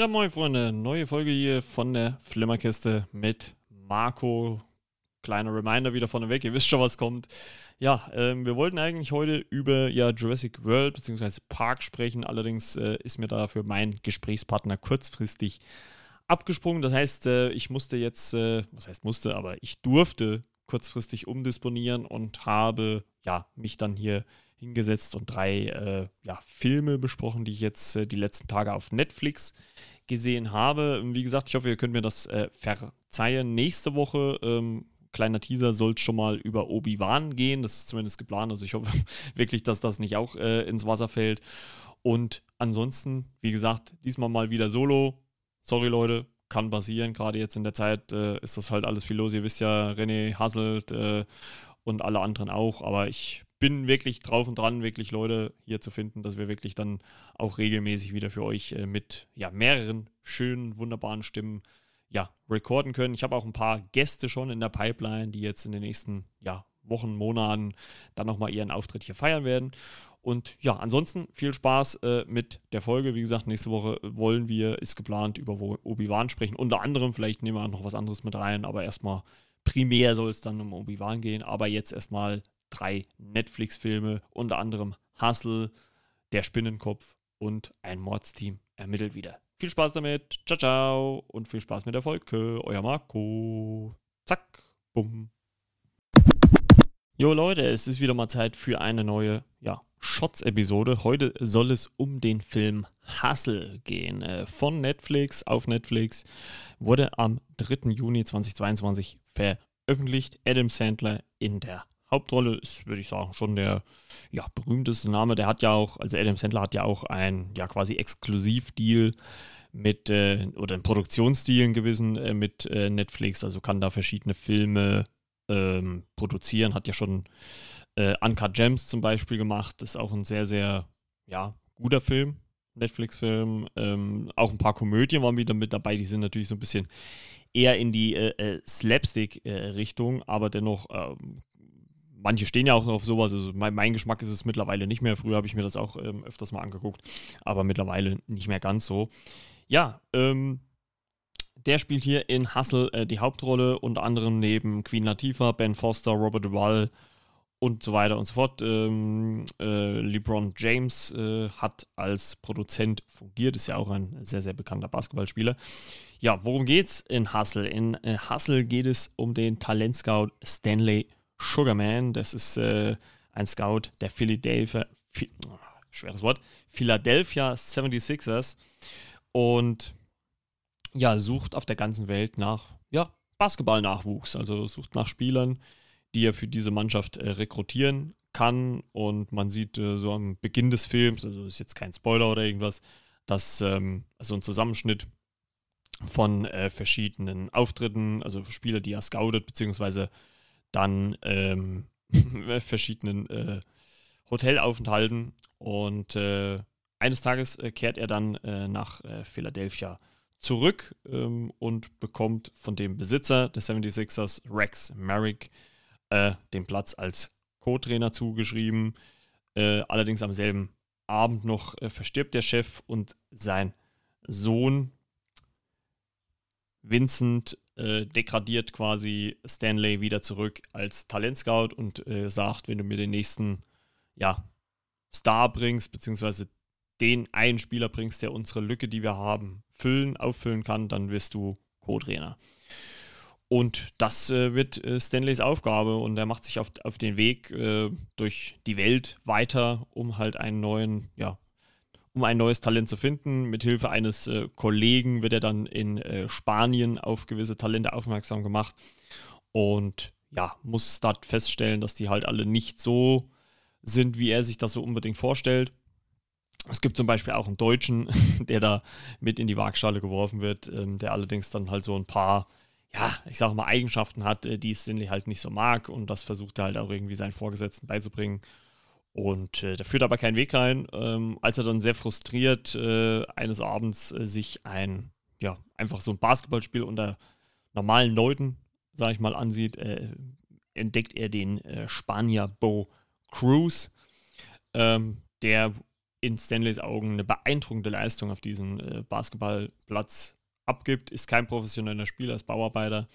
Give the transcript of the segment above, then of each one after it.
Ja, moin Freunde, neue Folge hier von der Flimmerkiste mit Marco. Kleiner Reminder wieder vorneweg, ihr wisst schon, was kommt. Ja, ähm, wir wollten eigentlich heute über ja, Jurassic World bzw. Park sprechen, allerdings äh, ist mir dafür mein Gesprächspartner kurzfristig abgesprungen. Das heißt, äh, ich musste jetzt, äh, was heißt musste, aber ich durfte kurzfristig umdisponieren und habe ja mich dann hier hingesetzt und drei äh, ja, Filme besprochen, die ich jetzt äh, die letzten Tage auf Netflix gesehen habe. Wie gesagt, ich hoffe, ihr könnt mir das äh, verzeihen. Nächste Woche, ähm, kleiner Teaser, soll es schon mal über Obi-Wan gehen. Das ist zumindest geplant. Also ich hoffe wirklich, dass das nicht auch äh, ins Wasser fällt. Und ansonsten, wie gesagt, diesmal mal wieder solo. Sorry Leute, kann passieren. Gerade jetzt in der Zeit äh, ist das halt alles viel los. Ihr wisst ja, René Hasselt äh, und alle anderen auch. Aber ich bin wirklich drauf und dran, wirklich Leute hier zu finden, dass wir wirklich dann auch regelmäßig wieder für euch äh, mit ja, mehreren schönen, wunderbaren Stimmen ja, recorden können. Ich habe auch ein paar Gäste schon in der Pipeline, die jetzt in den nächsten ja, Wochen, Monaten dann nochmal ihren Auftritt hier feiern werden. Und ja, ansonsten viel Spaß äh, mit der Folge. Wie gesagt, nächste Woche wollen wir, ist geplant, über Obi-Wan sprechen. Unter anderem, vielleicht nehmen wir auch noch was anderes mit rein, aber erstmal primär soll es dann um Obi-Wan gehen. Aber jetzt erstmal drei Netflix-Filme, unter anderem Hustle, Der Spinnenkopf und ein Mordsteam ermittelt wieder. Viel Spaß damit, ciao, ciao und viel Spaß mit der Folge. Euer Marco. Zack, bumm. Jo Leute, es ist wieder mal Zeit für eine neue, ja, Shots-Episode. Heute soll es um den Film Hustle gehen. Äh, von Netflix auf Netflix. Wurde am 3. Juni 2022 veröffentlicht. Adam Sandler in der Hauptrolle ist, würde ich sagen, schon der ja, berühmteste Name. Der hat ja auch, also Adam Sandler hat ja auch ein ja quasi Exklusivdeal mit äh, oder ein Produktionsstil in gewissen äh, mit äh, Netflix, also kann da verschiedene Filme ähm, produzieren, hat ja schon äh, Uncut Gems zum Beispiel gemacht, ist auch ein sehr, sehr ja, guter Film, Netflix-Film. Ähm, auch ein paar Komödien waren wieder mit dabei, die sind natürlich so ein bisschen eher in die äh, äh, Slapstick-Richtung, aber dennoch ähm, manche stehen ja auch auf sowas. Also mein, mein, Geschmack ist es mittlerweile nicht mehr. Früher habe ich mir das auch ähm, öfters mal angeguckt, aber mittlerweile nicht mehr ganz so. Ja, ähm, der spielt hier in Hustle äh, die Hauptrolle, unter anderem neben Queen Latifah, Ben Foster, Robert Duvall und so weiter und so fort. Ähm, äh, LeBron James äh, hat als Produzent fungiert, ist ja auch ein sehr, sehr bekannter Basketballspieler. Ja, worum geht's in Hustle? In äh, Hustle geht es um den Talentscout Stanley Sugarman. Das ist äh, ein Scout der Philadelphia, schweres Wort, Philadelphia 76ers und ja, sucht auf der ganzen Welt nach ja, Basketballnachwuchs, also sucht nach Spielern, die er für diese Mannschaft äh, rekrutieren kann und man sieht äh, so am Beginn des Films, also ist jetzt kein Spoiler oder irgendwas, dass ähm, also ein Zusammenschnitt von äh, verschiedenen Auftritten, also Spieler, die er scoutet, beziehungsweise dann ähm, verschiedenen äh, Hotelaufenthalten und äh, eines Tages äh, kehrt er dann äh, nach äh, Philadelphia zurück ähm, und bekommt von dem Besitzer des 76ers, Rex Merrick, den Platz als Co-Trainer zugeschrieben. allerdings am selben Abend noch verstirbt der Chef und sein Sohn Vincent äh, degradiert quasi Stanley wieder zurück als Talentscout und äh, sagt, wenn du mir den nächsten ja, Star bringst, beziehungsweise den einen Spieler bringst, der unsere Lücke, die wir haben, füllen, auffüllen kann, dann wirst du Co-Trainer. Und das äh, wird äh, Stanleys Aufgabe und er macht sich auf, auf den Weg äh, durch die Welt weiter, um halt einen neuen, ja, um ein neues Talent zu finden. Mit Hilfe eines äh, Kollegen wird er dann in äh, Spanien auf gewisse Talente aufmerksam gemacht und ja, muss dort feststellen, dass die halt alle nicht so sind, wie er sich das so unbedingt vorstellt. Es gibt zum Beispiel auch einen Deutschen, der da mit in die Waagschale geworfen wird, ähm, der allerdings dann halt so ein paar, ja, ich sage mal, Eigenschaften hat, äh, die Stanley halt nicht so mag und das versucht er halt auch irgendwie seinen Vorgesetzten beizubringen. Und äh, da führt aber kein Weg rein, ähm, als er dann sehr frustriert äh, eines Abends äh, sich ein, ja, einfach so ein Basketballspiel unter normalen Leuten, sag ich mal, ansieht, äh, entdeckt er den äh, Spanier Bo Cruz, ähm, der in Stanleys Augen eine beeindruckende Leistung auf diesem äh, Basketballplatz abgibt, ist kein professioneller Spieler, ist Bauarbeiter.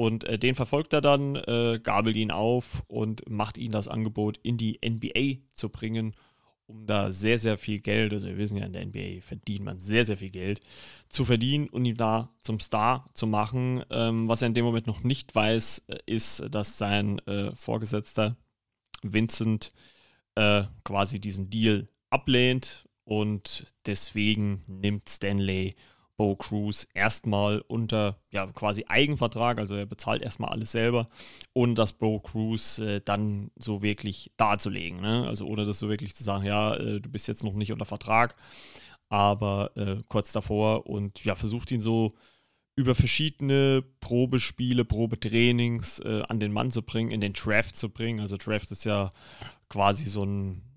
Und äh, den verfolgt er dann, äh, gabelt ihn auf und macht ihm das Angebot, in die NBA zu bringen, um da sehr, sehr viel Geld, also wir wissen ja, in der NBA verdient man sehr, sehr viel Geld, zu verdienen und ihn da zum Star zu machen. Ähm, was er in dem Moment noch nicht weiß, äh, ist, dass sein äh, Vorgesetzter Vincent äh, quasi diesen Deal ablehnt und deswegen nimmt Stanley Bo Cruz erstmal unter ja, quasi Eigenvertrag, also er bezahlt erstmal alles selber, ohne das Bo Cruz äh, dann so wirklich darzulegen. Ne? Also ohne das so wirklich zu sagen, ja, äh, du bist jetzt noch nicht unter Vertrag, aber äh, kurz davor und ja, versucht ihn so über verschiedene Probespiele, Probetrainings äh, an den Mann zu bringen, in den Draft zu bringen. Also Draft ist ja quasi so ein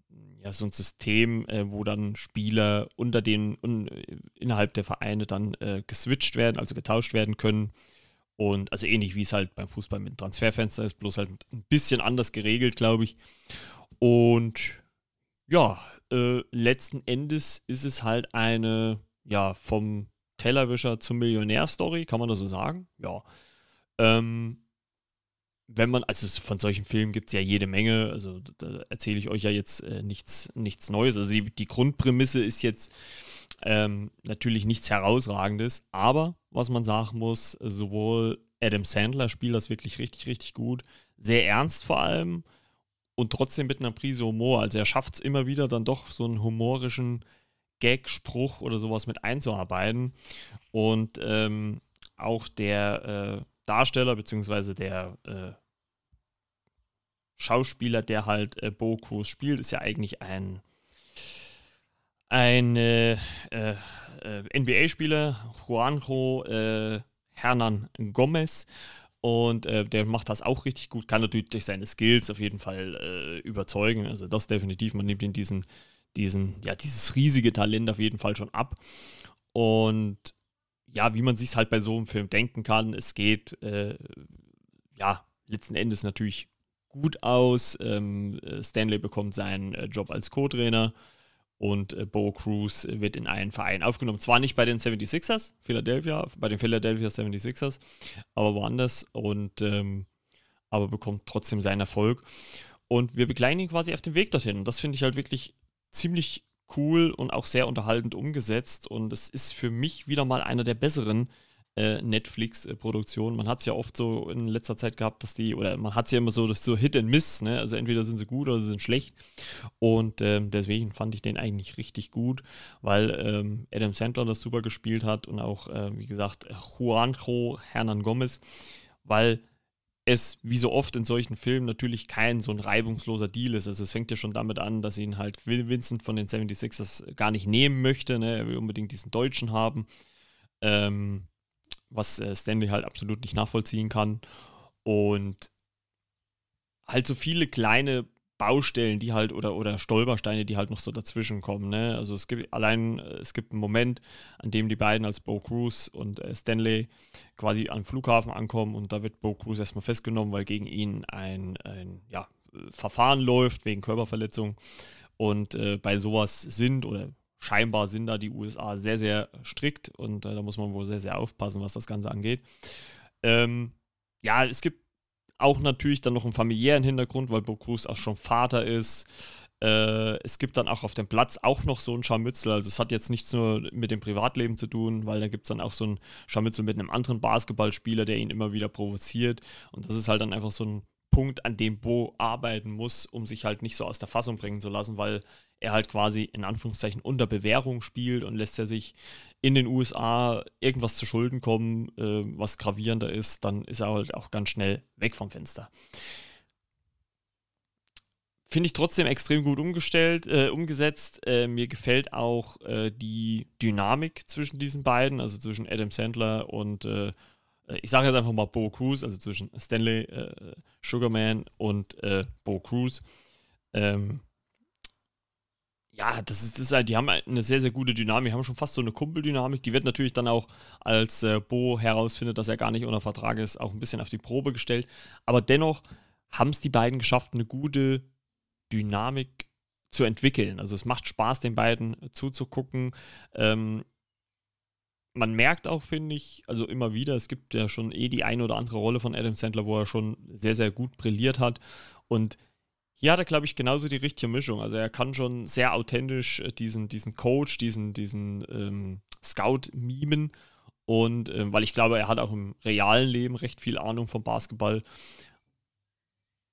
ja, so ein System, äh, wo dann Spieler unter den, un, innerhalb der Vereine dann äh, geswitcht werden, also getauscht werden können. Und also ähnlich wie es halt beim Fußball mit dem Transferfenster ist, bloß halt ein bisschen anders geregelt, glaube ich. Und ja, äh, letzten Endes ist es halt eine, ja, vom Tellerwischer zum Millionär-Story, kann man das so sagen? Ja. Ähm, wenn man, also von solchen Filmen gibt es ja jede Menge, also da erzähle ich euch ja jetzt äh, nichts, nichts Neues. Also die, die Grundprämisse ist jetzt ähm, natürlich nichts Herausragendes, aber was man sagen muss, sowohl Adam Sandler spielt das wirklich richtig, richtig gut, sehr ernst vor allem und trotzdem mit einer Prise Humor. Also er schafft es immer wieder dann doch so einen humorischen Gag-Spruch oder sowas mit einzuarbeiten. Und ähm, auch der äh, Darsteller beziehungsweise der äh, Schauspieler, der halt äh, Bo Cruz spielt, ist ja eigentlich ein, ein äh, äh, NBA-Spieler, Juanjo äh, Hernan Gomez. Und äh, der macht das auch richtig gut, kann natürlich durch seine Skills auf jeden Fall überzeugen. Also das definitiv, man nimmt ihn diesen, diesen, ja, dieses riesige Talent auf jeden Fall schon ab. Und ja, wie man sich halt bei so einem Film denken kann, es geht äh, ja letzten Endes natürlich gut aus. Ähm, äh, Stanley bekommt seinen äh, Job als Co-Trainer und äh, Bo Cruz wird in einen Verein aufgenommen. Zwar nicht bei den 76ers, Philadelphia, bei den Philadelphia 76ers, aber woanders und ähm, aber bekommt trotzdem seinen Erfolg. Und wir begleiten ihn quasi auf dem Weg dorthin. Und das finde ich halt wirklich ziemlich cool und auch sehr unterhaltend umgesetzt. Und es ist für mich wieder mal einer der besseren äh, Netflix-Produktionen. Man hat es ja oft so in letzter Zeit gehabt, dass die, oder man hat es ja immer so, dass so Hit and Miss, ne? Also entweder sind sie gut oder sie sind schlecht. Und ähm, deswegen fand ich den eigentlich richtig gut, weil ähm, Adam Sandler das super gespielt hat und auch, äh, wie gesagt, Juanjo Hernan Gomez, weil es wie so oft in solchen Filmen natürlich kein so ein reibungsloser Deal ist. Also es fängt ja schon damit an, dass ihn halt Vincent von den 76ers gar nicht nehmen möchte. Ne? Er will unbedingt diesen Deutschen haben. Ähm, was äh, Stanley halt absolut nicht nachvollziehen kann. Und halt so viele kleine Baustellen, die halt oder, oder Stolpersteine, die halt noch so dazwischen kommen. Ne? Also es gibt allein, es gibt einen Moment, an dem die beiden als Bo Cruz und äh, Stanley quasi am Flughafen ankommen und da wird Bo Cruz erstmal festgenommen, weil gegen ihn ein, ein ja, Verfahren läuft wegen Körperverletzung. Und äh, bei sowas sind oder scheinbar sind da die USA sehr, sehr strikt und äh, da muss man wohl sehr, sehr aufpassen, was das Ganze angeht. Ähm, ja, es gibt auch natürlich dann noch einen familiären Hintergrund, weil Cruz auch schon Vater ist. Äh, es gibt dann auch auf dem Platz auch noch so ein Scharmützel. Also es hat jetzt nichts nur mit dem Privatleben zu tun, weil da gibt es dann auch so ein Scharmützel mit einem anderen Basketballspieler, der ihn immer wieder provoziert. Und das ist halt dann einfach so ein Punkt, an dem Bo arbeiten muss, um sich halt nicht so aus der Fassung bringen zu lassen, weil er halt quasi in Anführungszeichen unter Bewährung spielt und lässt er sich in den USA irgendwas zu Schulden kommen, äh, was gravierender ist, dann ist er halt auch ganz schnell weg vom Fenster. Finde ich trotzdem extrem gut umgestellt, äh, umgesetzt. Äh, mir gefällt auch äh, die Dynamik zwischen diesen beiden, also zwischen Adam Sandler und äh, ich sage jetzt einfach mal Bo Cruz, also zwischen Stanley äh, Sugarman und Bo Cruz. Ähm, ja, das ist, das ist halt, die haben halt eine sehr, sehr gute Dynamik, haben schon fast so eine Kumpeldynamik. Die wird natürlich dann auch, als äh, Bo herausfindet, dass er gar nicht unter Vertrag ist, auch ein bisschen auf die Probe gestellt. Aber dennoch haben es die beiden geschafft, eine gute Dynamik zu entwickeln. Also es macht Spaß, den beiden zuzugucken. Ähm, man merkt auch, finde ich, also immer wieder, es gibt ja schon eh die eine oder andere Rolle von Adam Sandler, wo er schon sehr, sehr gut brilliert hat. Und hat er, glaube ich, genauso die richtige Mischung. Also er kann schon sehr authentisch äh, diesen, diesen Coach, diesen, diesen ähm, Scout mimen. Und ähm, weil ich glaube, er hat auch im realen Leben recht viel Ahnung vom Basketball.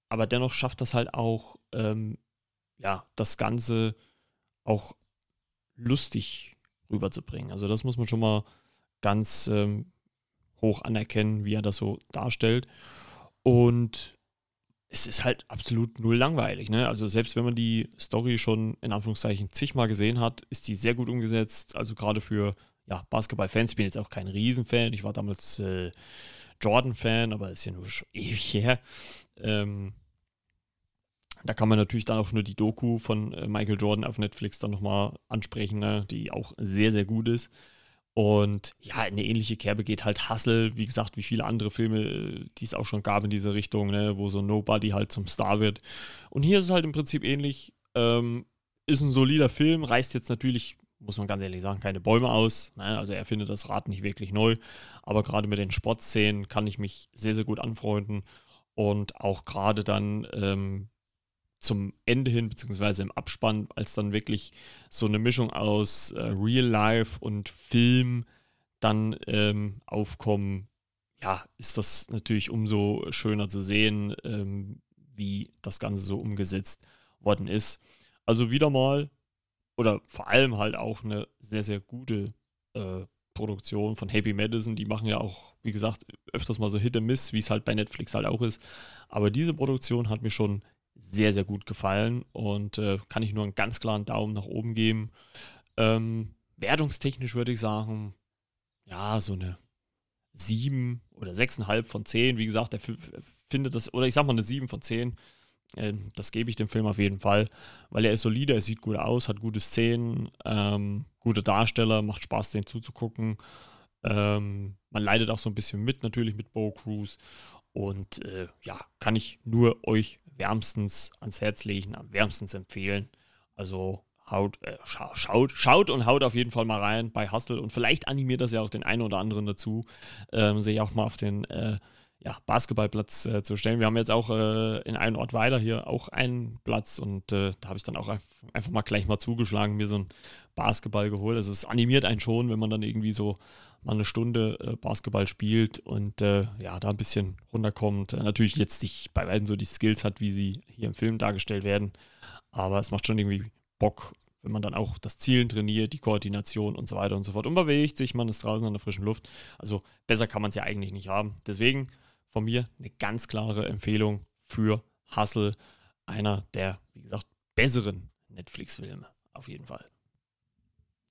Aber dennoch schafft das halt auch, ähm, ja, das Ganze auch lustig rüberzubringen. Also das muss man schon mal ganz ähm, hoch anerkennen, wie er das so darstellt. Und es ist halt absolut null langweilig. Ne? Also selbst wenn man die Story schon in Anführungszeichen zigmal gesehen hat, ist die sehr gut umgesetzt. Also gerade für ja, Basketball-Fans. Ich bin jetzt auch kein Riesenfan. Ich war damals äh, Jordan-Fan, aber ist ja nur schon ewig her. Ähm, da kann man natürlich dann auch nur die Doku von äh, Michael Jordan auf Netflix dann nochmal ansprechen, ne? die auch sehr, sehr gut ist. Und ja, eine ähnliche Kerbe geht halt Hustle, wie gesagt, wie viele andere Filme, die es auch schon gab in diese Richtung, ne? wo so Nobody halt zum Star wird. Und hier ist es halt im Prinzip ähnlich. Ähm, ist ein solider Film, reißt jetzt natürlich, muss man ganz ehrlich sagen, keine Bäume aus. Ne? Also er findet das Rad nicht wirklich neu. Aber gerade mit den Sportszenen kann ich mich sehr, sehr gut anfreunden. Und auch gerade dann ähm, zum Ende hin, beziehungsweise im Abspann, als dann wirklich so eine Mischung aus äh, Real Life und Film dann ähm, aufkommen, ja, ist das natürlich umso schöner zu sehen, ähm, wie das Ganze so umgesetzt worden ist. Also wieder mal, oder vor allem halt auch eine sehr, sehr gute äh, Produktion von Happy Madison. Die machen ja auch, wie gesagt, öfters mal so Hit and Miss, wie es halt bei Netflix halt auch ist. Aber diese Produktion hat mir schon sehr, sehr gut gefallen und äh, kann ich nur einen ganz klaren Daumen nach oben geben. Ähm, wertungstechnisch würde ich sagen, ja, so eine 7 oder 6,5 von 10. Wie gesagt, er findet das, oder ich sag mal eine 7 von 10. Äh, das gebe ich dem Film auf jeden Fall, weil er ist solide, er sieht gut aus, hat gute Szenen, ähm, gute Darsteller, macht Spaß, den zuzugucken. Ähm, man leidet auch so ein bisschen mit, natürlich mit Bo Cruz. Und äh, ja, kann ich nur euch wärmstens ans Herz legen, am wärmstens empfehlen. Also haut, äh, scha schaut, schaut und haut auf jeden Fall mal rein bei Hustle und vielleicht animiert das ja auch den einen oder anderen dazu, ähm, sich auch mal auf den äh, ja, Basketballplatz äh, zu stellen. Wir haben jetzt auch äh, in einem Ort weiter hier auch einen Platz und äh, da habe ich dann auch einfach mal gleich mal zugeschlagen, mir so ein Basketball geholt. Also es animiert einen schon, wenn man dann irgendwie so mal eine Stunde äh, Basketball spielt und äh, ja, da ein bisschen runterkommt. Äh, natürlich jetzt nicht bei beiden so die Skills hat, wie sie hier im Film dargestellt werden, aber es macht schon irgendwie Bock, wenn man dann auch das Zielen trainiert, die Koordination und so weiter und so fort und bewegt sich, man ist draußen an der frischen Luft. Also besser kann man es ja eigentlich nicht haben. Deswegen von mir eine ganz klare Empfehlung für Hustle, einer der, wie gesagt, besseren Netflix-Filme auf jeden Fall.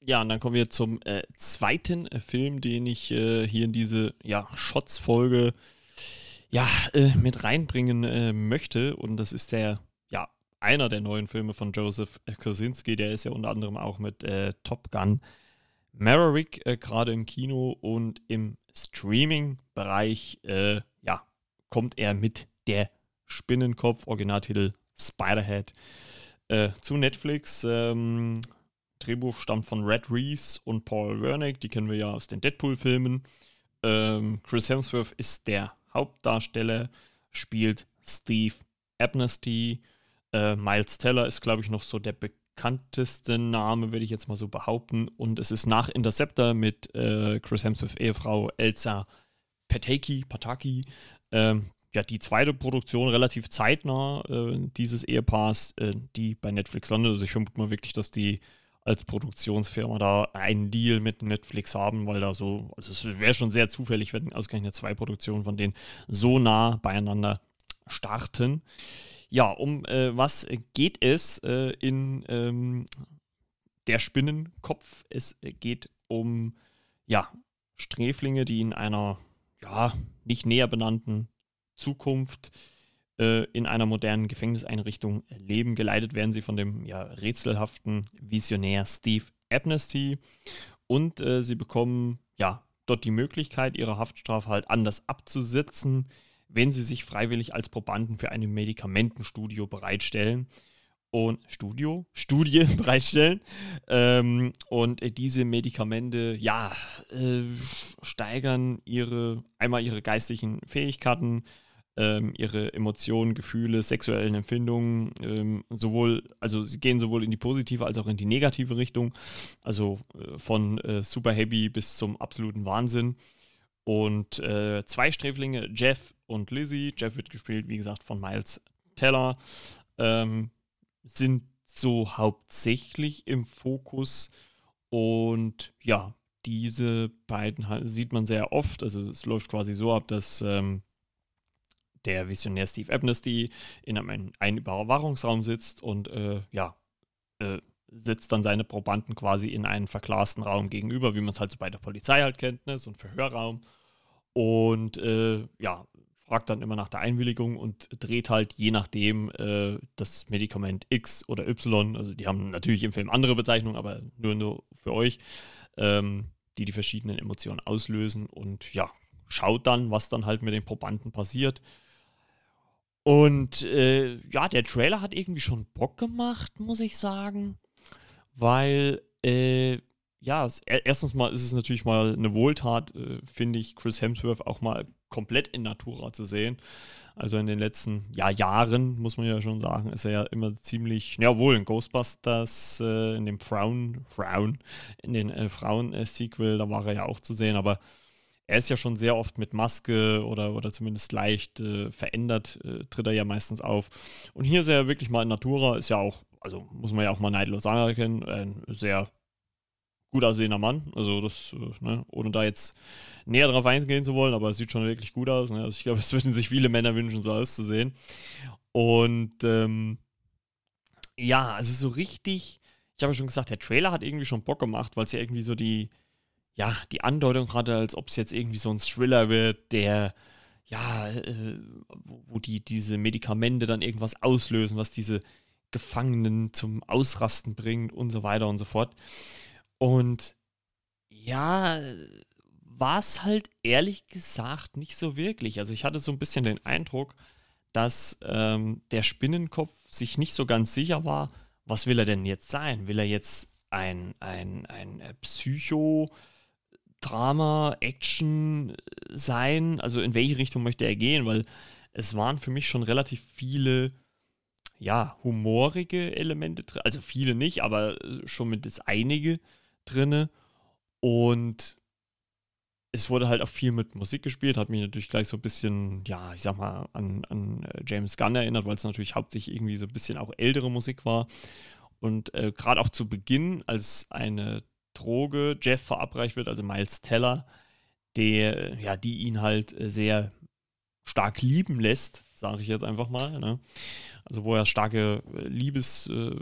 Ja, und dann kommen wir zum äh, zweiten äh, Film, den ich äh, hier in diese ja, Shots-Folge ja, äh, mit reinbringen äh, möchte. Und das ist der, ja, einer der neuen Filme von Joseph Kosinski. Der ist ja unter anderem auch mit äh, Top Gun Maverick gerade im Kino und im Streaming-Bereich, ja, kommt er mit der Spinnenkopf, Originaltitel Spiderhead, zu Netflix. Ähm, Drehbuch stammt von Red Reese und Paul Wernick, die kennen wir ja aus den Deadpool-Filmen. Ähm, Chris Hemsworth ist der Hauptdarsteller, spielt Steve Amnesty. Äh, Miles Teller ist, glaube ich, noch so der bekannteste Name, würde ich jetzt mal so behaupten. Und es ist nach Interceptor mit äh, Chris Hemsworth Ehefrau Elsa Pataki, Pataki ähm, ja, die zweite Produktion relativ zeitnah äh, dieses Ehepaars, äh, die bei Netflix landet. Also ich vermute mal wirklich, dass die als Produktionsfirma da einen Deal mit Netflix haben, weil da so, also es wäre schon sehr zufällig, wenn ausgerechnet zwei Produktionen von denen so nah beieinander starten. Ja, um äh, was geht es äh, in ähm, der Spinnenkopf? Es geht um ja, Sträflinge, die in einer ja, nicht näher benannten Zukunft äh, in einer modernen Gefängniseinrichtung leben. Geleitet werden sie von dem ja, rätselhaften Visionär Steve Amnesty und äh, sie bekommen ja dort die Möglichkeit, ihre Haftstrafe halt anders abzusetzen, wenn sie sich freiwillig als Probanden für ein Medikamentenstudio bereitstellen. und Studio, Studie bereitstellen. Ähm, und äh, diese Medikamente, ja, äh, steigern ihre, einmal ihre geistlichen Fähigkeiten, ähm, ihre Emotionen, Gefühle, sexuellen Empfindungen, ähm, sowohl, also sie gehen sowohl in die positive als auch in die negative Richtung. Also äh, von äh, super happy bis zum absoluten Wahnsinn. Und äh, zwei Sträflinge, Jeff und Lizzie. Jeff wird gespielt, wie gesagt, von Miles Teller. Ähm, sind so hauptsächlich im Fokus. Und ja, diese beiden sieht man sehr oft. Also es läuft quasi so ab, dass ähm, der Visionär Steve Amnesty in einem, einem Überwachungsraum sitzt und äh, ja, äh, sitzt dann seine Probanden quasi in einem verglasten Raum gegenüber, wie man es halt so bei der Polizei halt kennt, ne? so ein Verhörraum. Und äh, ja, fragt dann immer nach der Einwilligung und dreht halt je nachdem äh, das Medikament X oder Y, also die haben natürlich im Film andere Bezeichnungen, aber nur, nur für euch, ähm, die die verschiedenen Emotionen auslösen und ja, schaut dann, was dann halt mit den Probanden passiert. Und äh, ja, der Trailer hat irgendwie schon Bock gemacht, muss ich sagen, weil äh, ja, erstens mal ist es natürlich mal eine Wohltat, äh, finde ich, Chris Hemsworth auch mal komplett in Natura zu sehen. Also in den letzten ja, Jahren, muss man ja schon sagen, ist er ja immer ziemlich, ja wohl, in Ghostbusters, äh, in dem Frauen, Frauen, in den äh, Frauen-Sequel, da war er ja auch zu sehen, aber er ist ja schon sehr oft mit Maske oder, oder zumindest leicht äh, verändert, äh, tritt er ja meistens auf. Und hier ist er wirklich mal in Natura, ist ja auch, also muss man ja auch mal neidlos anerkennen, ein sehr gut aussehender Mann. Also das, äh, ne, ohne da jetzt näher drauf eingehen zu wollen, aber es sieht schon wirklich gut aus. Ne? Also ich glaube, es würden sich viele Männer wünschen, so auszusehen. Und ähm, ja, also so richtig, ich habe ja schon gesagt, der Trailer hat irgendwie schon Bock gemacht, weil es ja irgendwie so die, ja, die Andeutung hatte, als ob es jetzt irgendwie so ein Thriller wird, der, ja, äh, wo die, diese Medikamente dann irgendwas auslösen, was diese Gefangenen zum Ausrasten bringt und so weiter und so fort. Und ja, war es halt ehrlich gesagt nicht so wirklich. Also ich hatte so ein bisschen den Eindruck, dass ähm, der Spinnenkopf sich nicht so ganz sicher war, was will er denn jetzt sein? Will er jetzt ein, ein, ein äh, Psycho- Drama, Action sein? Also in welche Richtung möchte er gehen? Weil es waren für mich schon relativ viele, ja, humorige Elemente drin. Also viele nicht, aber äh, schon mit das einige drinne. Und es wurde halt auch viel mit Musik gespielt, hat mich natürlich gleich so ein bisschen, ja, ich sag mal, an, an äh, James Gunn erinnert, weil es natürlich hauptsächlich irgendwie so ein bisschen auch ältere Musik war. Und äh, gerade auch zu Beginn, als eine Droge Jeff verabreicht wird, also Miles Teller, der, ja, die ihn halt sehr stark lieben lässt, sage ich jetzt einfach mal. Ne? Also wo er starke äh, Liebes, äh,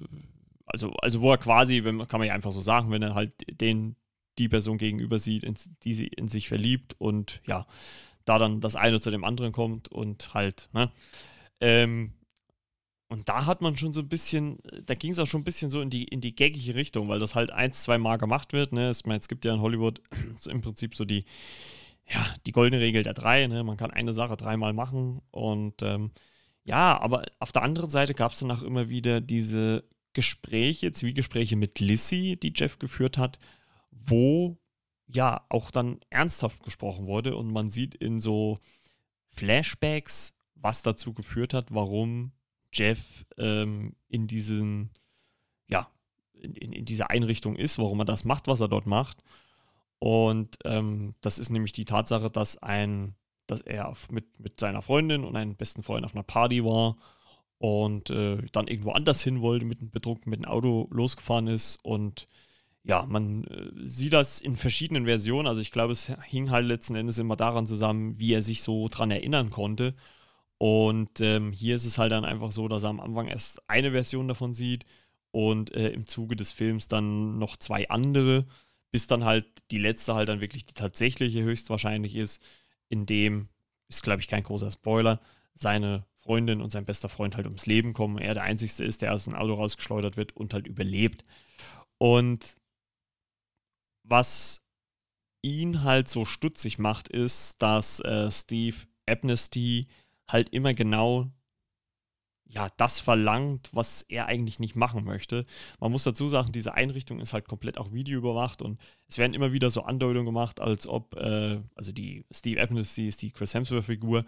also, also wo er quasi, wenn, kann man ja einfach so sagen, wenn er halt den, die Person gegenüber sieht, in, die sie in sich verliebt und ja, da dann das eine zu dem anderen kommt und halt, ne? Ähm, und da hat man schon so ein bisschen, da ging es auch schon ein bisschen so in die, in die gaggige Richtung, weil das halt ein, zwei Mal gemacht wird. Ne? Es, es gibt ja in Hollywood im Prinzip so die, ja, die goldene Regel der drei. Ne? Man kann eine Sache dreimal machen. Und ähm, ja, aber auf der anderen Seite gab es dann auch immer wieder diese Gespräche, Zwiegespräche mit Lissy, die Jeff geführt hat, wo ja auch dann ernsthaft gesprochen wurde und man sieht in so Flashbacks, was dazu geführt hat, warum Jeff ähm, in diesen, ja, in, in, dieser Einrichtung ist, warum er das macht, was er dort macht. Und ähm, das ist nämlich die Tatsache, dass ein, dass er mit, mit seiner Freundin und einem besten Freund auf einer Party war und äh, dann irgendwo anders hin wollte, mit einem bedruckten mit dem Auto losgefahren ist und ja, man äh, sieht das in verschiedenen Versionen. Also ich glaube, es hing halt letzten Endes immer daran zusammen, wie er sich so dran erinnern konnte. Und ähm, hier ist es halt dann einfach so, dass er am Anfang erst eine Version davon sieht und äh, im Zuge des Films dann noch zwei andere, bis dann halt die letzte halt dann wirklich die tatsächliche höchstwahrscheinlich ist, in dem, ist glaube ich kein großer Spoiler, seine Freundin und sein bester Freund halt ums Leben kommen. Er der Einzige ist, der aus dem Auto rausgeschleudert wird und halt überlebt. Und was ihn halt so stutzig macht, ist, dass äh, Steve Amnesty halt immer genau ja, das verlangt, was er eigentlich nicht machen möchte. Man muss dazu sagen, diese Einrichtung ist halt komplett auch videoüberwacht und es werden immer wieder so Andeutungen gemacht, als ob, äh, also die Steve Amnesty ist die Chris Hemsworth-Figur,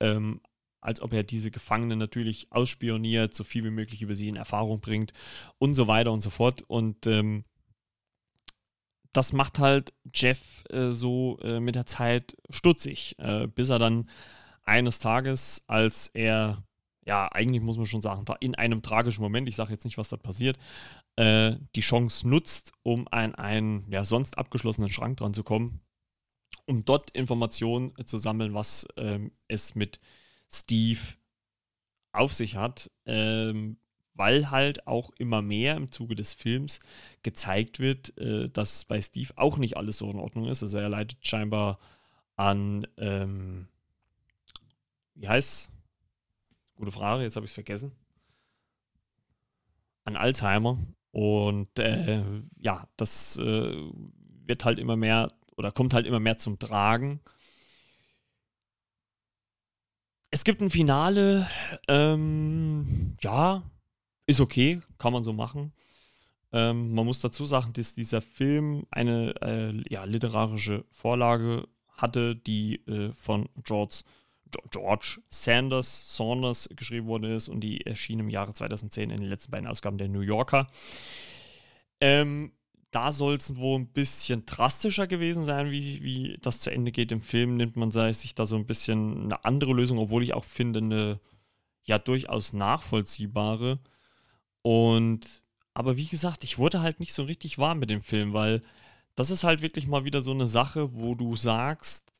ähm, als ob er diese Gefangenen natürlich ausspioniert, so viel wie möglich über sie in Erfahrung bringt und so weiter und so fort. Und ähm, das macht halt Jeff äh, so äh, mit der Zeit stutzig, äh, bis er dann eines Tages, als er ja, eigentlich muss man schon sagen, in einem tragischen Moment, ich sage jetzt nicht, was da passiert, äh, die Chance nutzt, um an einen ja, sonst abgeschlossenen Schrank dran zu kommen, um dort Informationen zu sammeln, was ähm, es mit Steve auf sich hat, ähm, weil halt auch immer mehr im Zuge des Films gezeigt wird, äh, dass bei Steve auch nicht alles so in Ordnung ist. Also er leidet scheinbar an, ähm, wie heißt? Gute Frage, jetzt habe ich es vergessen. An Alzheimer. Und äh, ja, das äh, wird halt immer mehr oder kommt halt immer mehr zum Tragen. Es gibt ein Finale, ähm, ja, ist okay, kann man so machen. Ähm, man muss dazu sagen, dass dieser Film eine äh, ja, literarische Vorlage hatte, die äh, von George George Sanders, Saunders geschrieben worden ist und die erschien im Jahre 2010 in den letzten beiden Ausgaben der New Yorker. Ähm, da soll es wohl ein bisschen drastischer gewesen sein, wie, wie das zu Ende geht. Im Film nimmt man sich da so ein bisschen eine andere Lösung, obwohl ich auch finde, eine ja durchaus nachvollziehbare. Und aber wie gesagt, ich wurde halt nicht so richtig warm mit dem Film, weil das ist halt wirklich mal wieder so eine Sache, wo du sagst,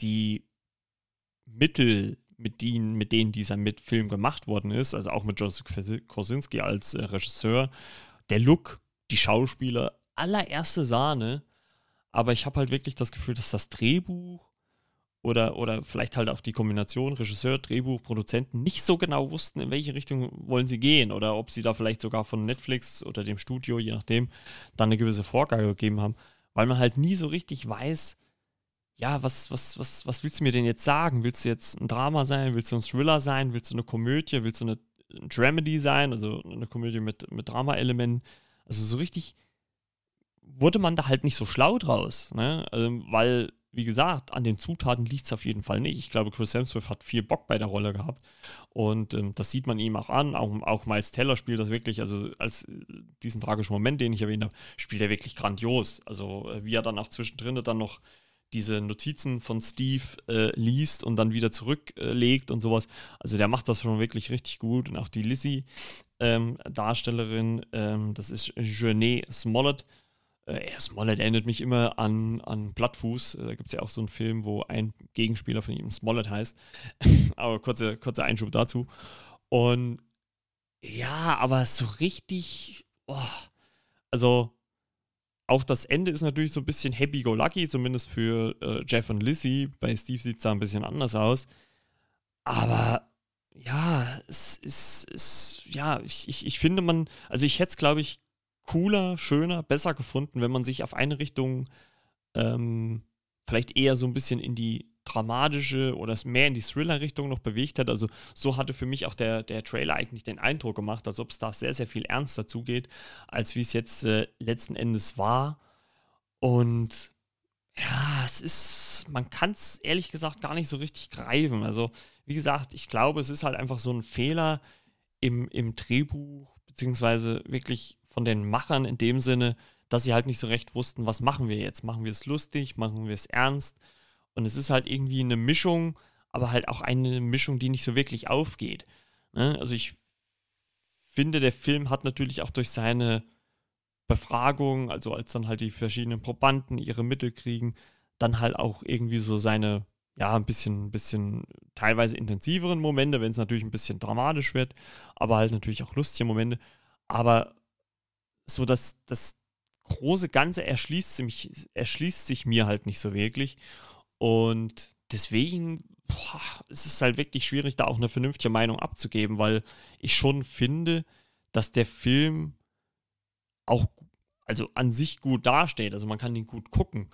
die Mittel, mit denen, mit denen dieser mit Film gemacht worden ist, also auch mit Joseph Kosinski als äh, Regisseur, der Look, die Schauspieler, allererste Sahne. Aber ich habe halt wirklich das Gefühl, dass das Drehbuch oder, oder vielleicht halt auch die Kombination Regisseur, Drehbuch, Produzenten nicht so genau wussten, in welche Richtung wollen sie gehen oder ob sie da vielleicht sogar von Netflix oder dem Studio, je nachdem, dann eine gewisse Vorgabe gegeben haben, weil man halt nie so richtig weiß, ja, was, was, was, was willst du mir denn jetzt sagen? Willst du jetzt ein Drama sein? Willst du ein Thriller sein? Willst du eine Komödie? Willst du eine, Dramedy sein? Also eine Komödie mit, mit Drama-Elementen? Also so richtig wurde man da halt nicht so schlau draus, ne? Also, weil, wie gesagt, an den Zutaten liegt es auf jeden Fall nicht. Ich glaube, Chris Hemsworth hat viel Bock bei der Rolle gehabt. Und ähm, das sieht man ihm auch an. Auch, auch Miles Teller spielt das wirklich, also als diesen tragischen Moment, den ich erwähnt habe, spielt er wirklich grandios. Also äh, wie er dann auch zwischendrin dann noch diese Notizen von Steve äh, liest und dann wieder zurücklegt äh, und sowas. Also der macht das schon wirklich richtig gut. Und auch die Lizzie-Darstellerin, ähm, ähm, das ist Jeanette Smollett. Äh, Smollett erinnert mich immer an, an Plattfuß. Äh, da gibt es ja auch so einen Film, wo ein Gegenspieler von ihm Smollett heißt. aber kurzer kurze Einschub dazu. Und ja, aber so richtig, oh, also auch das Ende ist natürlich so ein bisschen happy-go-lucky, zumindest für äh, Jeff und Lizzie. Bei Steve sieht es da ein bisschen anders aus. Aber ja, es ist, ja, ich, ich, ich finde man, also ich hätte es, glaube ich, cooler, schöner, besser gefunden, wenn man sich auf eine Richtung ähm, vielleicht eher so ein bisschen in die dramatische oder mehr in die Thriller-Richtung noch bewegt hat. Also so hatte für mich auch der, der Trailer eigentlich den Eindruck gemacht, als ob es da sehr, sehr viel ernster zugeht, als wie es jetzt äh, letzten Endes war. Und ja, es ist, man kann es ehrlich gesagt gar nicht so richtig greifen. Also wie gesagt, ich glaube, es ist halt einfach so ein Fehler im, im Drehbuch, beziehungsweise wirklich von den Machern in dem Sinne, dass sie halt nicht so recht wussten, was machen wir jetzt? Machen wir es lustig? Machen wir es ernst? Und es ist halt irgendwie eine Mischung, aber halt auch eine Mischung, die nicht so wirklich aufgeht. Ne? Also ich finde, der Film hat natürlich auch durch seine Befragung, also als dann halt die verschiedenen Probanden ihre Mittel kriegen, dann halt auch irgendwie so seine, ja, ein bisschen, bisschen teilweise intensiveren Momente, wenn es natürlich ein bisschen dramatisch wird, aber halt natürlich auch lustige Momente. Aber so dass das große Ganze erschließt sich, erschließt sich mir halt nicht so wirklich. Und deswegen boah, es ist halt wirklich schwierig, da auch eine vernünftige Meinung abzugeben, weil ich schon finde, dass der Film auch also an sich gut dasteht. Also man kann ihn gut gucken,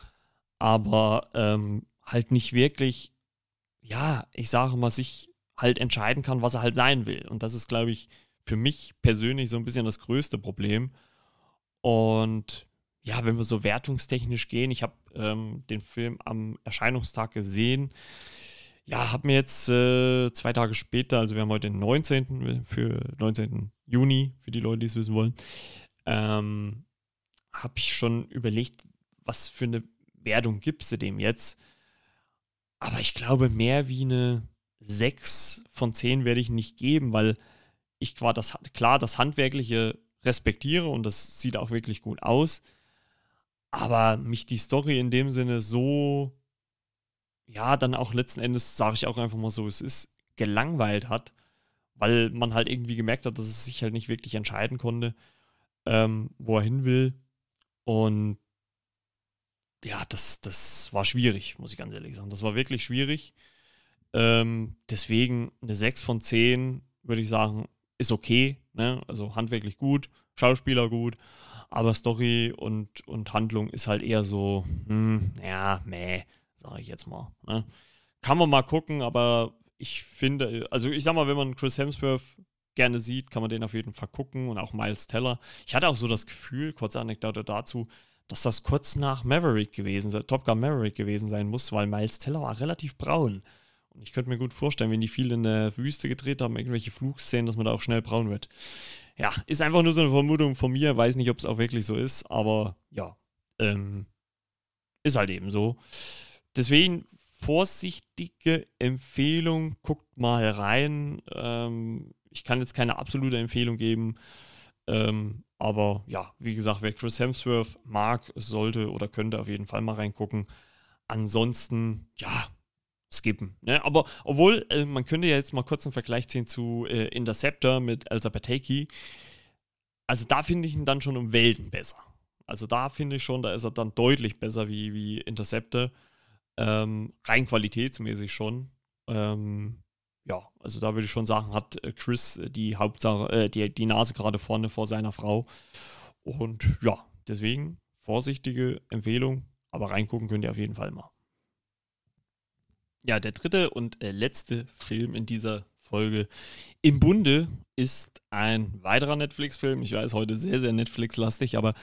aber ähm, halt nicht wirklich, ja, ich sage mal, sich halt entscheiden kann, was er halt sein will. Und das ist, glaube ich, für mich persönlich so ein bisschen das größte Problem. Und ja, wenn wir so wertungstechnisch gehen, ich habe ähm, den Film am Erscheinungstag gesehen. Ja, habe mir jetzt äh, zwei Tage später, also wir haben heute den 19. für 19. Juni, für die Leute, die es wissen wollen, ähm, habe ich schon überlegt, was für eine Wertung gibst du dem jetzt? Aber ich glaube, mehr wie eine 6 von 10 werde ich nicht geben, weil ich das, klar das Handwerkliche respektiere und das sieht auch wirklich gut aus, aber mich die Story in dem Sinne so, ja, dann auch letzten Endes, sage ich auch einfach mal so, es ist, gelangweilt hat, weil man halt irgendwie gemerkt hat, dass es sich halt nicht wirklich entscheiden konnte, ähm, wo er hin will. Und ja, das, das war schwierig, muss ich ganz ehrlich sagen. Das war wirklich schwierig. Ähm, deswegen eine 6 von 10 würde ich sagen, ist okay. Ne? Also handwerklich gut, Schauspieler gut, aber Story und, und Handlung ist halt eher so, hm, ja, meh, sage ich jetzt mal. Ne? Kann man mal gucken, aber ich finde, also ich sag mal, wenn man Chris Hemsworth gerne sieht, kann man den auf jeden Fall gucken und auch Miles Teller. Ich hatte auch so das Gefühl, kurze Anekdote dazu, dass das kurz nach Maverick gewesen Top Gun Maverick gewesen sein muss, weil Miles Teller war relativ braun. Und ich könnte mir gut vorstellen, wenn die viel in der Wüste gedreht haben, irgendwelche Flugszenen, dass man da auch schnell braun wird. Ja, ist einfach nur so eine Vermutung von mir, weiß nicht, ob es auch wirklich so ist, aber ja, ähm, ist halt eben so. Deswegen vorsichtige Empfehlung, guckt mal rein. Ähm, ich kann jetzt keine absolute Empfehlung geben. Ähm, aber ja, wie gesagt, wer Chris Hemsworth mag, sollte oder könnte auf jeden Fall mal reingucken. Ansonsten, ja, skippen. Ne? Aber obwohl, äh, man könnte ja jetzt mal kurz einen Vergleich ziehen zu äh, Interceptor mit Elsa Pateki. Also da finde ich ihn dann schon um Welten besser. Also da finde ich schon, da ist er dann deutlich besser wie, wie Interceptor. Ähm, rein qualitätsmäßig schon. Ähm, ja, also da würde ich schon sagen, hat äh, Chris die Hauptsache, äh, die, die Nase gerade vorne vor seiner Frau. Und ja, deswegen vorsichtige Empfehlung, aber reingucken könnt ihr auf jeden Fall mal. Ja, der dritte und äh, letzte Film in dieser Folge im Bunde ist ein weiterer Netflix-Film. Ich weiß, heute sehr, sehr Netflix-lastig, aber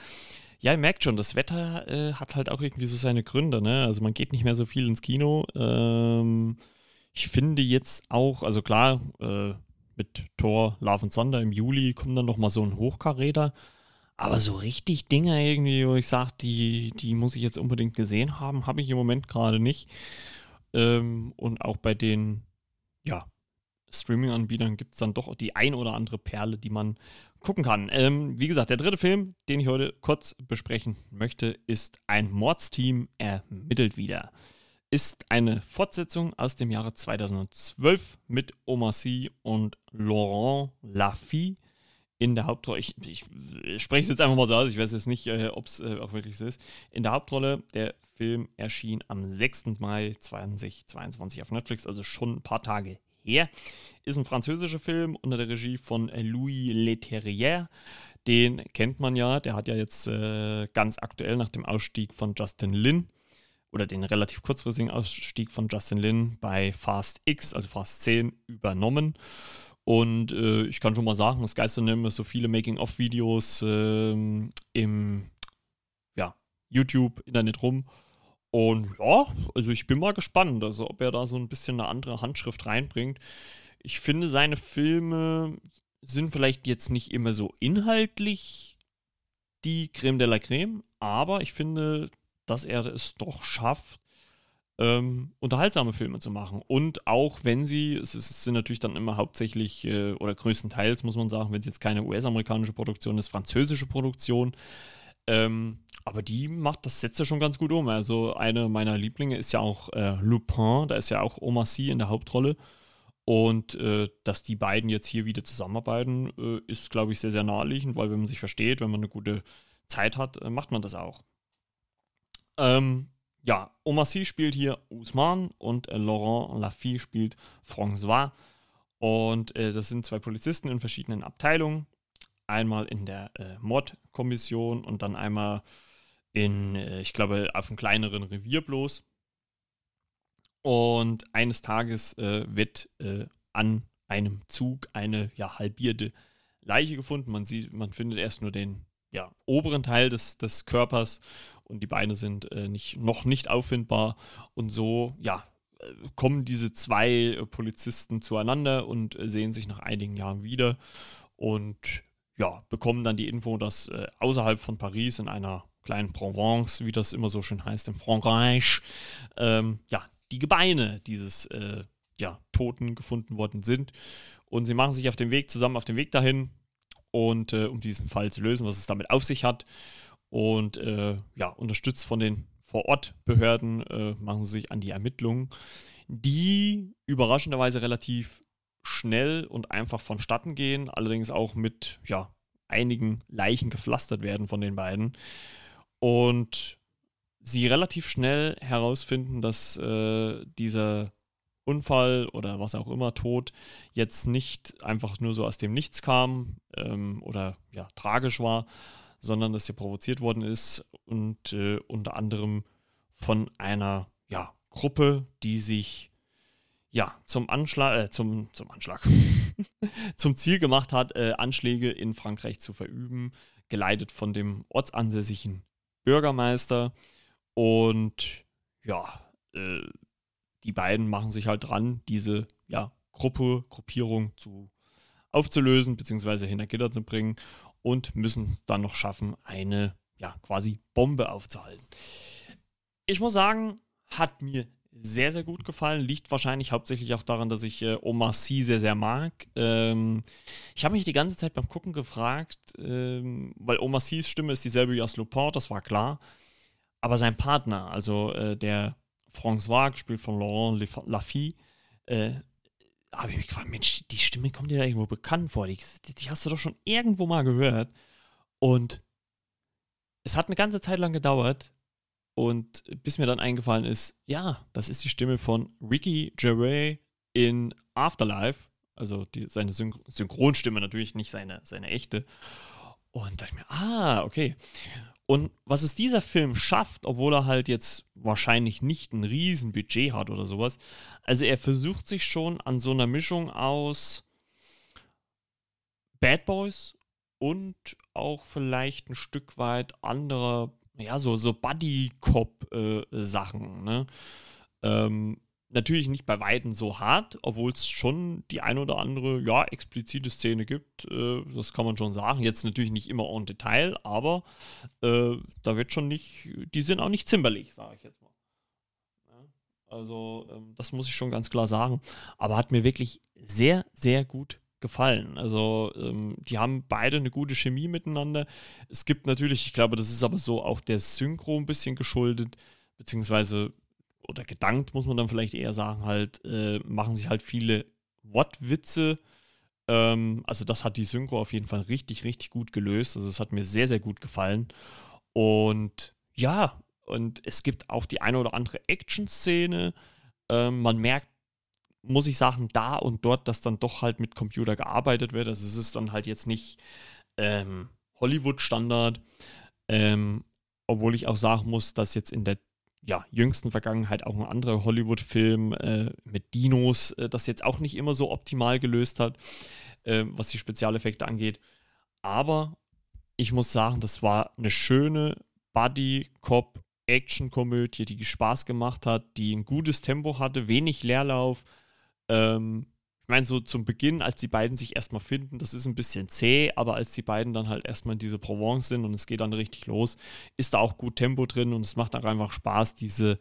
ja, ihr merkt schon, das Wetter äh, hat halt auch irgendwie so seine Gründe. Ne? Also man geht nicht mehr so viel ins Kino. Ähm, ich finde jetzt auch, also klar, äh, mit Thor, Love and Thunder im Juli kommt dann nochmal so ein Hochkaräter. Aber so richtig Dinge irgendwie, wo ich sage, die, die muss ich jetzt unbedingt gesehen haben, habe ich im Moment gerade nicht. Ähm, und auch bei den, ja, Streaming-Anbietern gibt es dann doch die ein oder andere Perle, die man gucken kann. Ähm, wie gesagt, der dritte Film, den ich heute kurz besprechen möchte, ist Ein Mordsteam ermittelt wieder ist eine Fortsetzung aus dem Jahre 2012 mit Omar Sy und Laurent Laffy in der Hauptrolle. Ich, ich, spreche es jetzt einfach mal so aus, ich weiß jetzt nicht, äh, ob es äh, auch wirklich so ist. In der Hauptrolle, der Film erschien am 6. Mai 2022 auf Netflix, also schon ein paar Tage her. Ist ein französischer Film unter der Regie von Louis Leterrier. Den kennt man ja, der hat ja jetzt äh, ganz aktuell nach dem Ausstieg von Justin Lin oder den relativ kurzfristigen Ausstieg von Justin Lin bei Fast X, also Fast 10, übernommen. Und äh, ich kann schon mal sagen, es geistern immer so viele Making-of-Videos äh, im ja, YouTube, Internet rum. Und ja, also ich bin mal gespannt, also ob er da so ein bisschen eine andere Handschrift reinbringt. Ich finde, seine Filme sind vielleicht jetzt nicht immer so inhaltlich die Creme de la Creme, aber ich finde, dass er es doch schafft, ähm, unterhaltsame Filme zu machen. Und auch wenn sie, es, ist, sind natürlich dann immer hauptsächlich äh, oder größtenteils, muss man sagen, wenn es jetzt keine US-amerikanische Produktion ist, französische Produktion. Ähm, aber die macht das Setze schon ganz gut um. Also eine meiner Lieblinge ist ja auch äh, Lupin, da ist ja auch Omar Sy in der Hauptrolle. Und äh, dass die beiden jetzt hier wieder zusammenarbeiten, äh, ist, glaube ich, sehr, sehr naheliegend, weil wenn man sich versteht, wenn man eine gute Zeit hat, äh, macht man das auch. Ähm, ja, Omar Sy spielt hier Ousmane und äh, Laurent Laffy spielt François. Und äh, das sind zwei Polizisten in verschiedenen Abteilungen. Einmal in der äh, Mordkommission und dann einmal in, äh, ich glaube, auf einem kleineren Revier bloß. Und eines Tages äh, wird äh, an einem Zug eine ja, halbierte Leiche gefunden. Man sieht, man findet erst nur den ja, oberen Teil des, des Körpers und die Beine sind äh, nicht, noch nicht auffindbar. Und so, ja, äh, kommen diese zwei äh, Polizisten zueinander und äh, sehen sich nach einigen Jahren wieder und ja, bekommen dann die Info, dass äh, außerhalb von Paris in einer kleinen Provence, wie das immer so schön heißt, im Frankreich, ähm, ja, die Gebeine dieses äh, ja, Toten gefunden worden sind. Und sie machen sich auf den Weg, zusammen auf den Weg dahin, und äh, um diesen Fall zu lösen, was es damit auf sich hat. Und äh, ja, unterstützt von den Vorortbehörden äh, machen sie sich an die Ermittlungen, die überraschenderweise relativ schnell und einfach vonstatten gehen, allerdings auch mit ja, einigen Leichen gepflastert werden von den beiden. Und sie relativ schnell herausfinden, dass äh, dieser Unfall oder was auch immer, Tod, jetzt nicht einfach nur so aus dem Nichts kam ähm, oder ja, tragisch war, sondern dass er provoziert worden ist und äh, unter anderem von einer ja, Gruppe, die sich ja zum Anschlag, äh, zum, zum Anschlag, zum Ziel gemacht hat, äh, Anschläge in Frankreich zu verüben, geleitet von dem ortsansässigen Bürgermeister. Und ja, äh, die beiden machen sich halt dran, diese ja, Gruppe, Gruppierung zu aufzulösen, beziehungsweise hinter Gitter zu bringen und müssen es dann noch schaffen, eine ja, quasi Bombe aufzuhalten. Ich muss sagen, hat mir sehr, sehr gut gefallen. Liegt wahrscheinlich hauptsächlich auch daran, dass ich äh, Omar Sy sehr, sehr mag. Ähm, ich habe mich die ganze Zeit beim Gucken gefragt, ähm, weil Omar Sys Stimme ist dieselbe wie aus Lupin, das war klar. Aber sein Partner, also äh, der François, gespielt von Laurent Lafitte, äh, habe ich mich gefragt, Mensch, die Stimme kommt dir da irgendwo bekannt vor. Die, die, hast du doch schon irgendwo mal gehört. Und es hat eine ganze Zeit lang gedauert. Und bis mir dann eingefallen ist, ja, das ist die Stimme von Ricky Gervais in Afterlife. Also die, seine Syn Synchronstimme natürlich, nicht seine, seine echte. Und dachte ich mir, ah, okay. Und was es dieser Film schafft, obwohl er halt jetzt wahrscheinlich nicht ein Riesenbudget hat oder sowas, also er versucht sich schon an so einer Mischung aus Bad Boys und auch vielleicht ein Stück weit anderer, ja, so, so Buddy-Cop-Sachen, äh, ne? Ähm, Natürlich nicht bei Weitem so hart, obwohl es schon die ein oder andere, ja, explizite Szene gibt. Äh, das kann man schon sagen. Jetzt natürlich nicht immer en Detail, aber äh, da wird schon nicht, die sind auch nicht zimperlich, sage ich jetzt mal. Also, ähm, das muss ich schon ganz klar sagen. Aber hat mir wirklich sehr, sehr gut gefallen. Also, ähm, die haben beide eine gute Chemie miteinander. Es gibt natürlich, ich glaube, das ist aber so auch der Synchro ein bisschen geschuldet, beziehungsweise oder gedankt, muss man dann vielleicht eher sagen, halt, äh, machen sich halt viele Wortwitze. Ähm, also das hat die Synchro auf jeden Fall richtig, richtig gut gelöst. Also es hat mir sehr, sehr gut gefallen. Und ja, und es gibt auch die eine oder andere Action-Szene. Ähm, man merkt, muss ich sagen, da und dort, dass dann doch halt mit Computer gearbeitet wird. Also es ist dann halt jetzt nicht ähm, Hollywood-Standard. Ähm, obwohl ich auch sagen muss, dass jetzt in der ja, jüngsten Vergangenheit auch ein anderer Hollywood-Film äh, mit Dinos, äh, das jetzt auch nicht immer so optimal gelöst hat, äh, was die Spezialeffekte angeht. Aber ich muss sagen, das war eine schöne Buddy-Cop-Action-Komödie, die Spaß gemacht hat, die ein gutes Tempo hatte, wenig Leerlauf. Ähm, meine, so zum Beginn, als die beiden sich erstmal finden, das ist ein bisschen zäh, aber als die beiden dann halt erstmal in diese Provence sind und es geht dann richtig los, ist da auch gut Tempo drin und es macht auch einfach Spaß, diese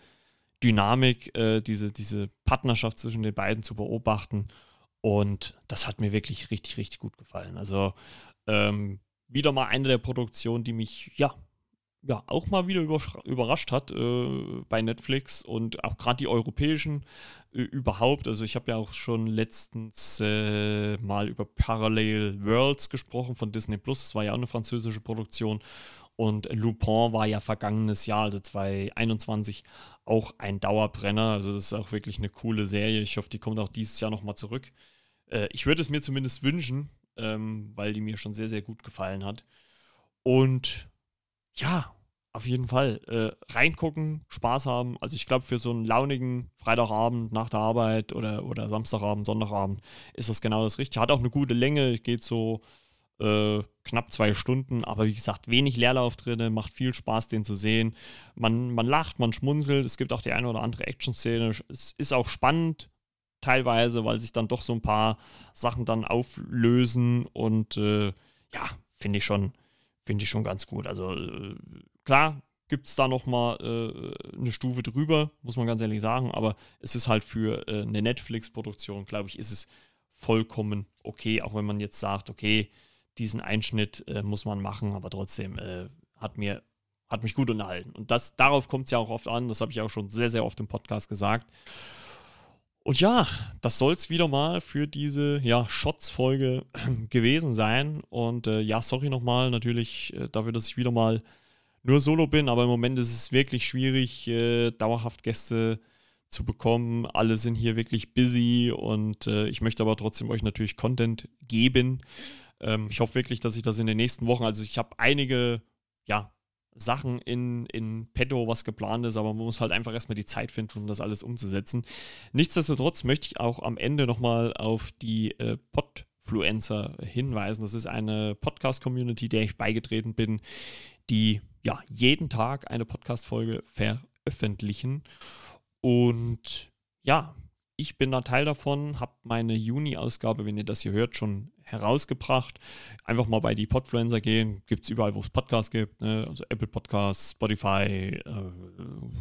Dynamik, äh, diese, diese Partnerschaft zwischen den beiden zu beobachten. Und das hat mir wirklich richtig, richtig gut gefallen. Also ähm, wieder mal eine der Produktionen, die mich ja ja, auch mal wieder überrascht hat äh, bei Netflix und auch gerade die europäischen äh, überhaupt. Also ich habe ja auch schon letztens äh, mal über Parallel Worlds gesprochen von Disney Plus. Das war ja auch eine französische Produktion. Und Lupin war ja vergangenes Jahr, also 2021, auch ein Dauerbrenner. Also das ist auch wirklich eine coole Serie. Ich hoffe, die kommt auch dieses Jahr nochmal zurück. Äh, ich würde es mir zumindest wünschen, ähm, weil die mir schon sehr, sehr gut gefallen hat. Und ja, auf jeden Fall äh, reingucken, Spaß haben. Also ich glaube, für so einen launigen Freitagabend nach der Arbeit oder, oder Samstagabend, Sonntagabend ist das genau das Richtige. Hat auch eine gute Länge, geht so äh, knapp zwei Stunden, aber wie gesagt, wenig Leerlauf drin, macht viel Spaß, den zu sehen. Man, man lacht, man schmunzelt, es gibt auch die eine oder andere Action-Szene. Es ist auch spannend, teilweise, weil sich dann doch so ein paar Sachen dann auflösen und äh, ja, finde ich schon, finde ich schon ganz gut. Also äh, klar, gibt es da nochmal äh, eine Stufe drüber, muss man ganz ehrlich sagen, aber es ist halt für äh, eine Netflix-Produktion, glaube ich, ist es vollkommen okay, auch wenn man jetzt sagt, okay, diesen Einschnitt äh, muss man machen, aber trotzdem äh, hat mir hat mich gut unterhalten. Und das, darauf kommt es ja auch oft an, das habe ich auch schon sehr, sehr oft im Podcast gesagt. Und ja, das soll es wieder mal für diese ja, Shots-Folge gewesen sein. Und äh, ja, sorry nochmal natürlich äh, dafür, dass ich wieder mal nur solo bin, aber im Moment ist es wirklich schwierig, äh, dauerhaft Gäste zu bekommen. Alle sind hier wirklich busy und äh, ich möchte aber trotzdem euch natürlich Content geben. Ähm, ich hoffe wirklich, dass ich das in den nächsten Wochen, also ich habe einige, ja, Sachen in, in petto, was geplant ist, aber man muss halt einfach erstmal die Zeit finden, um das alles umzusetzen. Nichtsdestotrotz möchte ich auch am Ende nochmal auf die äh, Podfluencer hinweisen. Das ist eine Podcast-Community, der ich beigetreten bin, die ja jeden Tag eine Podcast-Folge veröffentlichen. Und ja, ich bin da Teil davon, habe meine Juni-Ausgabe, wenn ihr das hier hört, schon herausgebracht. Einfach mal bei die Podfluencer gehen. Gibt es überall, wo es Podcasts gibt. Ne? Also Apple Podcasts, Spotify, äh,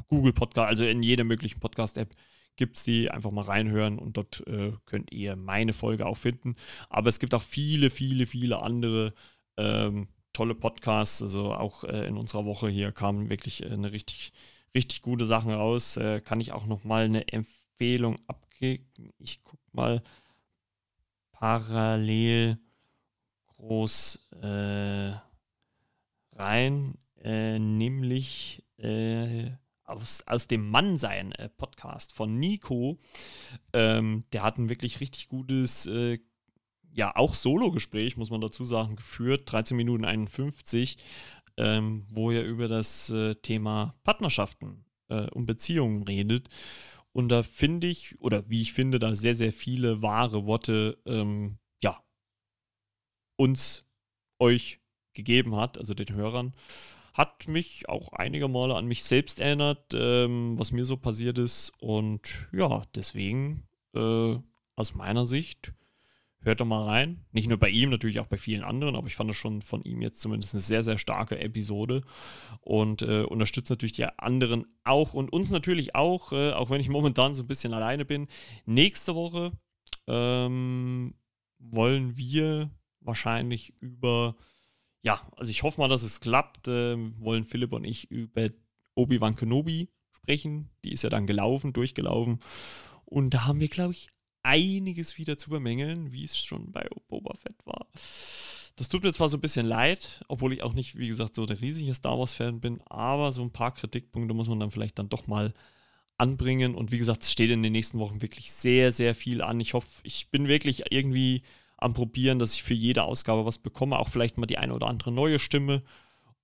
Google Podcast, also in jeder möglichen Podcast-App gibt es die. Einfach mal reinhören und dort äh, könnt ihr meine Folge auch finden. Aber es gibt auch viele, viele, viele andere ähm, tolle Podcasts. Also auch äh, in unserer Woche hier kamen wirklich eine richtig, richtig gute Sachen raus. Äh, kann ich auch noch mal eine Empfehlung abgeben. Ich gucke mal parallel groß äh, rein, äh, nämlich äh, aus, aus dem Mannsein äh, Podcast von Nico. Ähm, der hat ein wirklich richtig gutes, äh, ja, auch Solo-Gespräch, muss man dazu sagen, geführt, 13 Minuten 51, ähm, wo er über das äh, Thema Partnerschaften und Beziehungen redet. Und da finde ich, oder wie ich finde, da sehr, sehr viele wahre Worte, ähm, ja, uns, euch gegeben hat, also den Hörern. Hat mich auch einige Male an mich selbst erinnert, ähm, was mir so passiert ist. Und ja, deswegen, äh, aus meiner Sicht, hört doch mal rein. Nicht nur bei ihm, natürlich auch bei vielen anderen, aber ich fand das schon von ihm jetzt zumindest eine sehr, sehr starke Episode und äh, unterstützt natürlich die anderen auch und uns natürlich auch, äh, auch wenn ich momentan so ein bisschen alleine bin. Nächste Woche ähm, wollen wir wahrscheinlich über, ja, also ich hoffe mal, dass es klappt, äh, wollen Philipp und ich über Obi-Wan Kenobi sprechen. Die ist ja dann gelaufen, durchgelaufen. Und da haben wir, glaube ich, einiges wieder zu bemängeln, wie es schon bei Boba Fett war. Das tut mir zwar so ein bisschen leid, obwohl ich auch nicht, wie gesagt, so der riesige Star Wars-Fan bin, aber so ein paar Kritikpunkte muss man dann vielleicht dann doch mal anbringen. Und wie gesagt, es steht in den nächsten Wochen wirklich sehr, sehr viel an. Ich hoffe, ich bin wirklich irgendwie am Probieren, dass ich für jede Ausgabe was bekomme, auch vielleicht mal die eine oder andere neue Stimme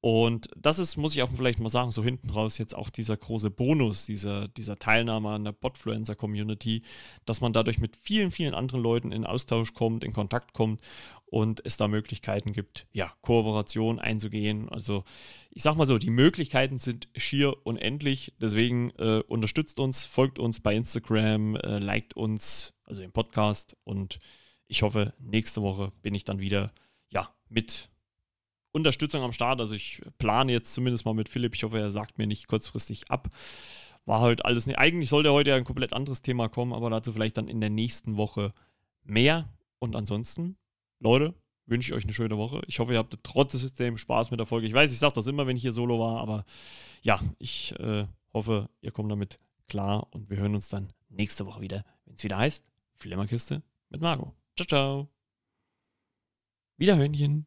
und das ist, muss ich auch vielleicht mal sagen, so hinten raus jetzt auch dieser große Bonus, dieser, dieser Teilnahme an der Podfluencer-Community, dass man dadurch mit vielen, vielen anderen Leuten in Austausch kommt, in Kontakt kommt und es da Möglichkeiten gibt, ja, Kooperation einzugehen. Also ich sag mal so, die Möglichkeiten sind schier unendlich. Deswegen äh, unterstützt uns, folgt uns bei Instagram, äh, liked uns, also im Podcast und ich hoffe, nächste Woche bin ich dann wieder, ja, mit Unterstützung am Start. Also ich plane jetzt zumindest mal mit Philipp. Ich hoffe, er sagt mir nicht kurzfristig ab. War heute alles nicht. Eigentlich sollte heute ein komplett anderes Thema kommen, aber dazu vielleicht dann in der nächsten Woche mehr. Und ansonsten, Leute, wünsche ich euch eine schöne Woche. Ich hoffe, ihr habt trotzdem Spaß mit der Folge. Ich weiß, ich sage das immer, wenn ich hier solo war, aber ja, ich äh, hoffe, ihr kommt damit klar und wir hören uns dann nächste Woche wieder, wenn es wieder heißt Flimmerkiste mit Margot. Ciao, ciao. Wiederhörnchen.